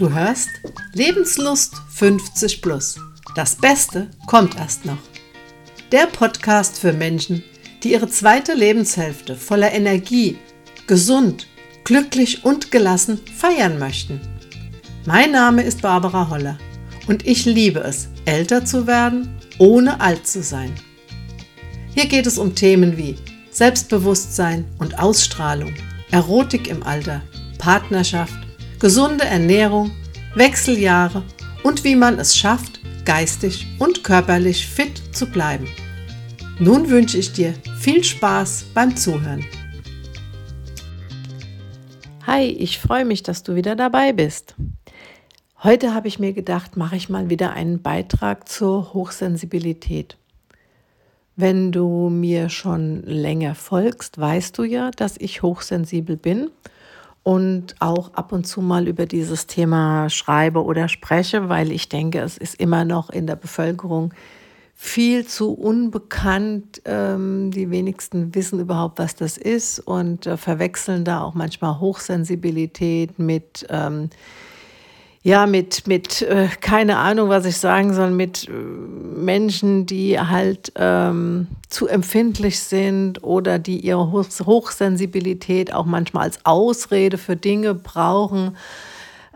Du hörst Lebenslust 50 plus. Das Beste kommt erst noch. Der Podcast für Menschen, die ihre zweite Lebenshälfte voller Energie, gesund, glücklich und gelassen feiern möchten. Mein Name ist Barbara Holler und ich liebe es, älter zu werden, ohne alt zu sein. Hier geht es um Themen wie Selbstbewusstsein und Ausstrahlung, Erotik im Alter, Partnerschaft, gesunde Ernährung, Wechseljahre und wie man es schafft, geistig und körperlich fit zu bleiben. Nun wünsche ich dir viel Spaß beim Zuhören. Hi, ich freue mich, dass du wieder dabei bist. Heute habe ich mir gedacht, mache ich mal wieder einen Beitrag zur Hochsensibilität. Wenn du mir schon länger folgst, weißt du ja, dass ich hochsensibel bin und auch ab und zu mal über dieses Thema schreibe oder spreche, weil ich denke, es ist immer noch in der Bevölkerung viel zu unbekannt. Ähm, die wenigsten wissen überhaupt, was das ist und äh, verwechseln da auch manchmal Hochsensibilität mit ähm, ja, mit, mit äh, keine Ahnung, was ich sagen soll, mit äh, Menschen, die halt ähm, zu empfindlich sind oder die ihre Hoch Hochsensibilität auch manchmal als Ausrede für Dinge brauchen,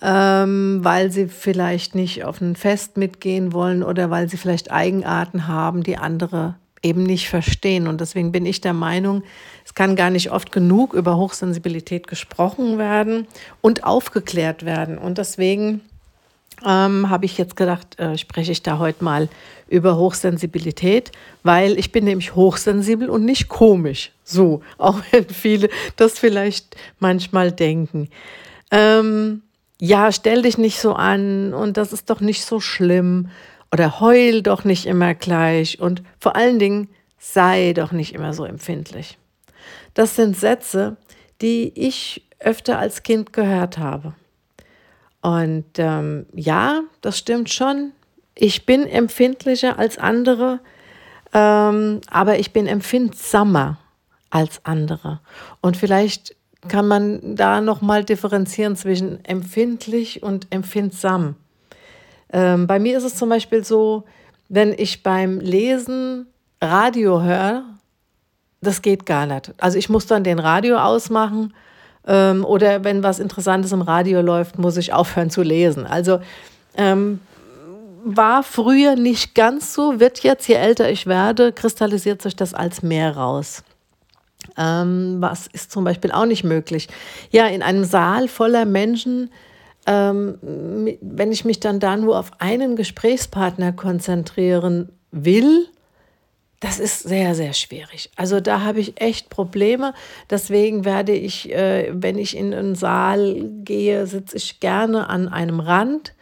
ähm, weil sie vielleicht nicht auf ein Fest mitgehen wollen oder weil sie vielleicht Eigenarten haben, die andere eben nicht verstehen. Und deswegen bin ich der Meinung, es kann gar nicht oft genug über Hochsensibilität gesprochen werden und aufgeklärt werden. Und deswegen ähm, habe ich jetzt gedacht, äh, spreche ich da heute mal über Hochsensibilität, weil ich bin nämlich hochsensibel und nicht komisch. So, auch wenn viele das vielleicht manchmal denken. Ähm, ja, stell dich nicht so an und das ist doch nicht so schlimm oder heul doch nicht immer gleich und vor allen Dingen sei doch nicht immer so empfindlich. Das sind Sätze, die ich öfter als Kind gehört habe. Und ähm, ja, das stimmt schon. Ich bin empfindlicher als andere, ähm, aber ich bin empfindsamer als andere. Und vielleicht kann man da noch mal differenzieren zwischen empfindlich und empfindsam. Ähm, bei mir ist es zum Beispiel so, wenn ich beim Lesen Radio höre, das geht gar nicht. Also ich muss dann den Radio ausmachen ähm, oder wenn was Interessantes im Radio läuft, muss ich aufhören zu lesen. Also ähm, war früher nicht ganz so, wird jetzt, je älter ich werde, kristallisiert sich das als mehr raus. Ähm, was ist zum Beispiel auch nicht möglich? Ja, in einem Saal voller Menschen ähm, wenn ich mich dann da nur auf einen Gesprächspartner konzentrieren will, das ist sehr, sehr schwierig. Also da habe ich echt Probleme. Deswegen werde ich, äh, wenn ich in einen Saal gehe, sitze ich gerne an einem Rand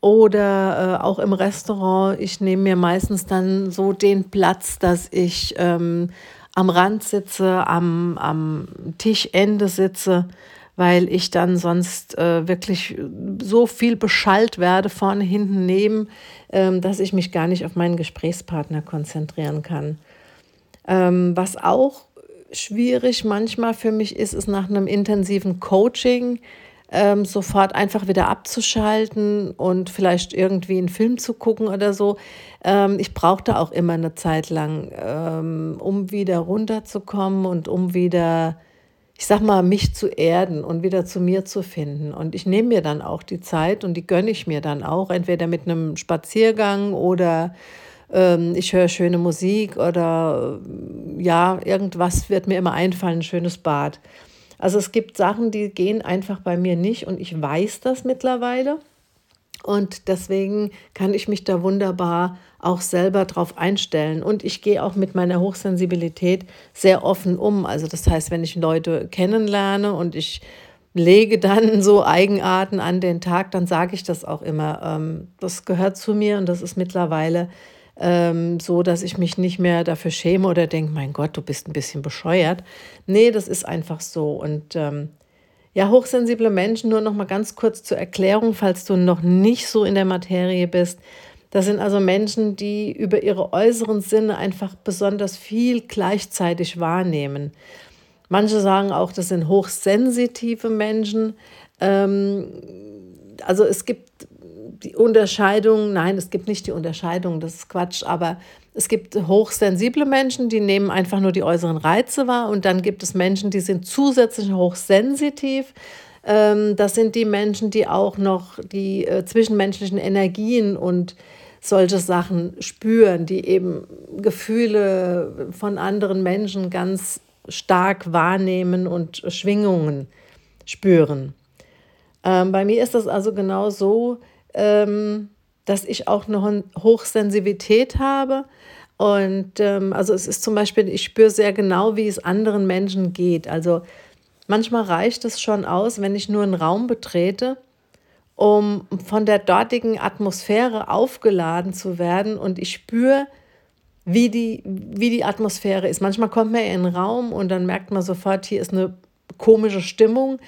oder äh, auch im Restaurant. Ich nehme mir meistens dann so den Platz, dass ich ähm, am Rand sitze, am, am Tischende sitze weil ich dann sonst äh, wirklich so viel beschallt werde, vorne, hinten, neben, ähm, dass ich mich gar nicht auf meinen Gesprächspartner konzentrieren kann. Ähm, was auch schwierig manchmal für mich ist, ist nach einem intensiven Coaching ähm, sofort einfach wieder abzuschalten und vielleicht irgendwie einen Film zu gucken oder so. Ähm, ich brauchte auch immer eine Zeit lang, ähm, um wieder runterzukommen und um wieder ich sag mal, mich zu erden und wieder zu mir zu finden. Und ich nehme mir dann auch die Zeit und die gönne ich mir dann auch, entweder mit einem Spaziergang oder ähm, ich höre schöne Musik oder äh, ja, irgendwas wird mir immer einfallen, ein schönes Bad. Also es gibt Sachen, die gehen einfach bei mir nicht und ich weiß das mittlerweile. Und deswegen kann ich mich da wunderbar auch selber drauf einstellen. Und ich gehe auch mit meiner Hochsensibilität sehr offen um. Also das heißt, wenn ich Leute kennenlerne und ich lege dann so Eigenarten an den Tag, dann sage ich das auch immer. Ähm, das gehört zu mir und das ist mittlerweile ähm, so, dass ich mich nicht mehr dafür schäme oder denke, mein Gott, du bist ein bisschen bescheuert. Nee, das ist einfach so. Und ähm, ja, hochsensible Menschen, nur noch mal ganz kurz zur Erklärung, falls du noch nicht so in der Materie bist. Das sind also Menschen, die über ihre äußeren Sinne einfach besonders viel gleichzeitig wahrnehmen. Manche sagen auch, das sind hochsensitive Menschen. Ähm, also es gibt die Unterscheidung, nein, es gibt nicht die Unterscheidung, das ist Quatsch, aber es gibt hochsensible Menschen, die nehmen einfach nur die äußeren Reize wahr und dann gibt es Menschen, die sind zusätzlich hochsensitiv. Ähm, das sind die Menschen, die auch noch die äh, zwischenmenschlichen Energien und solche Sachen spüren, die eben Gefühle von anderen Menschen ganz stark wahrnehmen und Schwingungen spüren. Ähm, bei mir ist das also genau so, ähm, dass ich auch eine Hochsensibilität habe. Und ähm, also es ist zum Beispiel, ich spüre sehr genau, wie es anderen Menschen geht. Also manchmal reicht es schon aus, wenn ich nur einen Raum betrete, um von der dortigen Atmosphäre aufgeladen zu werden und ich spüre, wie die, wie die Atmosphäre ist. Manchmal kommt man in einen Raum und dann merkt man sofort, hier ist eine komische Stimmung.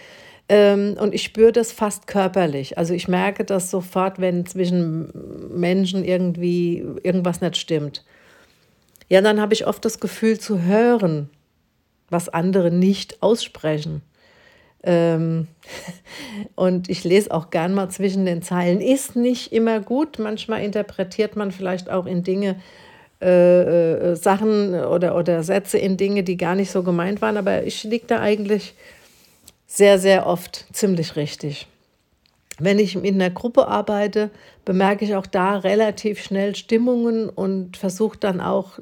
Ähm, und ich spüre das fast körperlich. Also ich merke das sofort, wenn zwischen Menschen irgendwie irgendwas nicht stimmt. Ja, dann habe ich oft das Gefühl zu hören, was andere nicht aussprechen. Ähm, und ich lese auch gern mal zwischen den Zeilen. Ist nicht immer gut. Manchmal interpretiert man vielleicht auch in Dinge, äh, äh, Sachen oder, oder Sätze in Dinge, die gar nicht so gemeint waren. Aber ich liege da eigentlich sehr, sehr oft ziemlich richtig. Wenn ich in einer Gruppe arbeite, bemerke ich auch da relativ schnell Stimmungen und versuche dann auch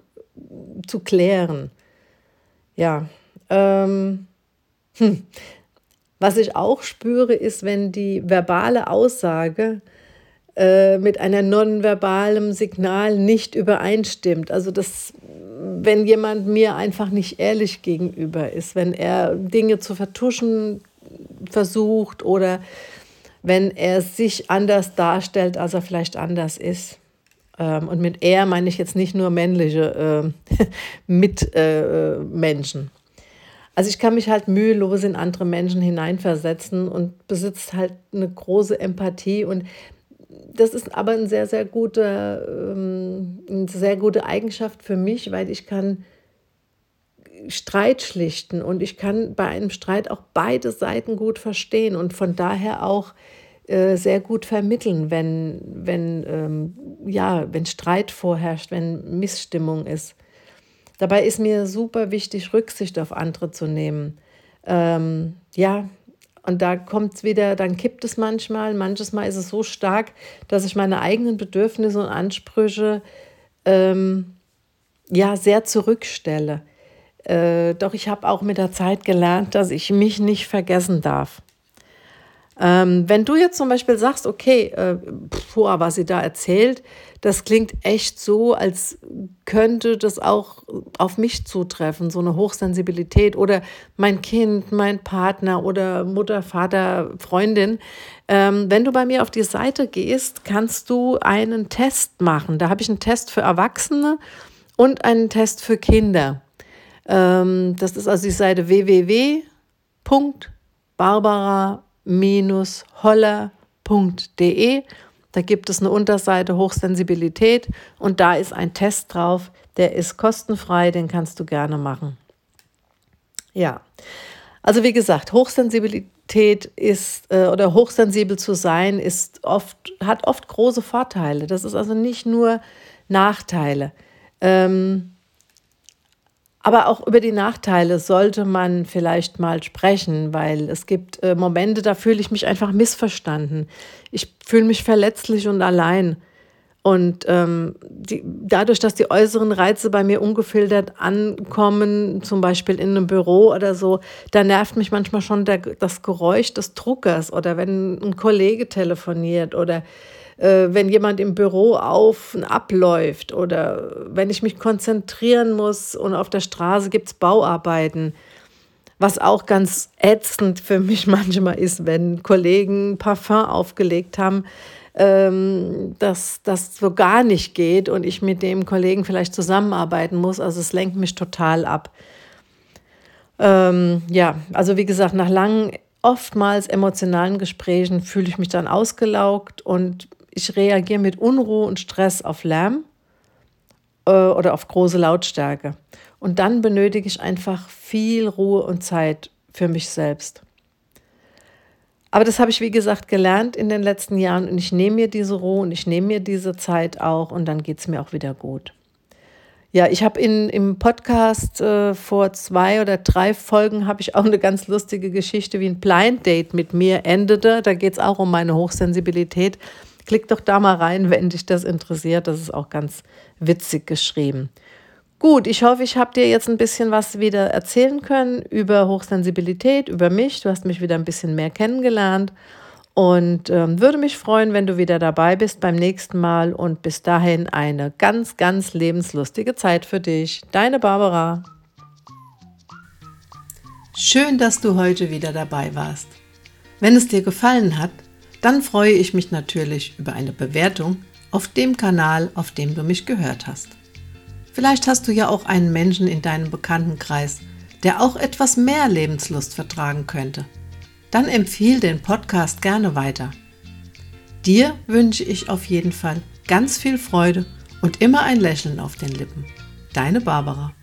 zu klären. Ja, ähm, hm. was ich auch spüre, ist, wenn die verbale Aussage äh, mit einer nonverbalen Signal nicht übereinstimmt. Also das wenn jemand mir einfach nicht ehrlich gegenüber ist, wenn er Dinge zu vertuschen versucht oder wenn er sich anders darstellt, als er vielleicht anders ist. Ähm, und mit er meine ich jetzt nicht nur männliche äh, Mitmenschen. Äh, also ich kann mich halt mühelos in andere Menschen hineinversetzen und besitzt halt eine große Empathie und das ist aber ein sehr, sehr guter, ähm, eine sehr gute Eigenschaft für mich, weil ich kann Streit schlichten und ich kann bei einem Streit auch beide Seiten gut verstehen und von daher auch äh, sehr gut vermitteln, wenn, wenn, ähm, ja, wenn Streit vorherrscht, wenn Missstimmung ist. Dabei ist mir super wichtig, Rücksicht auf andere zu nehmen. Ähm, ja, und da kommt es wieder, dann kippt es manchmal. Manches Mal ist es so stark, dass ich meine eigenen Bedürfnisse und Ansprüche ähm, ja sehr zurückstelle. Äh, doch ich habe auch mit der Zeit gelernt, dass ich mich nicht vergessen darf. Ähm, wenn du jetzt zum Beispiel sagst, okay, äh, was sie da erzählt, das klingt echt so, als könnte das auch auf mich zutreffen, so eine Hochsensibilität oder mein Kind, mein Partner oder Mutter, Vater, Freundin. Ähm, wenn du bei mir auf die Seite gehst, kannst du einen Test machen. Da habe ich einen Test für Erwachsene und einen Test für Kinder. Ähm, das ist also die Seite www.barbara holler.de. Da gibt es eine Unterseite Hochsensibilität und da ist ein Test drauf, der ist kostenfrei, den kannst du gerne machen. Ja, also wie gesagt, Hochsensibilität ist äh, oder hochsensibel zu sein ist oft, hat oft große Vorteile. Das ist also nicht nur Nachteile. Ähm, aber auch über die Nachteile sollte man vielleicht mal sprechen, weil es gibt äh, Momente, da fühle ich mich einfach missverstanden. Ich fühle mich verletzlich und allein. Und ähm, die, dadurch, dass die äußeren Reize bei mir ungefiltert ankommen, zum Beispiel in einem Büro oder so, da nervt mich manchmal schon der, das Geräusch des Druckers oder wenn ein Kollege telefoniert oder äh, wenn jemand im Büro auf und abläuft oder wenn ich mich konzentrieren muss und auf der Straße gibt es Bauarbeiten. Was auch ganz ätzend für mich manchmal ist, wenn Kollegen Parfum aufgelegt haben, ähm, dass das so gar nicht geht und ich mit dem Kollegen vielleicht zusammenarbeiten muss. Also es lenkt mich total ab. Ähm, ja, also wie gesagt, nach langen, oftmals emotionalen Gesprächen fühle ich mich dann ausgelaugt und ich reagiere mit Unruhe und Stress auf Lärm äh, oder auf große Lautstärke. Und dann benötige ich einfach viel Ruhe und Zeit für mich selbst. Aber das habe ich, wie gesagt, gelernt in den letzten Jahren und ich nehme mir diese Ruhe und ich nehme mir diese Zeit auch und dann geht es mir auch wieder gut. Ja, ich habe im Podcast äh, vor zwei oder drei Folgen habe ich auch eine ganz lustige Geschichte, wie ein Blind Date mit mir endete. Da geht es auch um meine Hochsensibilität. Klick doch da mal rein, wenn dich das interessiert. Das ist auch ganz witzig geschrieben. Gut, ich hoffe, ich habe dir jetzt ein bisschen was wieder erzählen können über Hochsensibilität, über mich. Du hast mich wieder ein bisschen mehr kennengelernt und ähm, würde mich freuen, wenn du wieder dabei bist beim nächsten Mal und bis dahin eine ganz, ganz lebenslustige Zeit für dich. Deine Barbara. Schön, dass du heute wieder dabei warst. Wenn es dir gefallen hat, dann freue ich mich natürlich über eine Bewertung auf dem Kanal, auf dem du mich gehört hast. Vielleicht hast du ja auch einen Menschen in deinem Bekanntenkreis, der auch etwas mehr Lebenslust vertragen könnte. Dann empfiehl den Podcast gerne weiter. Dir wünsche ich auf jeden Fall ganz viel Freude und immer ein Lächeln auf den Lippen. Deine Barbara.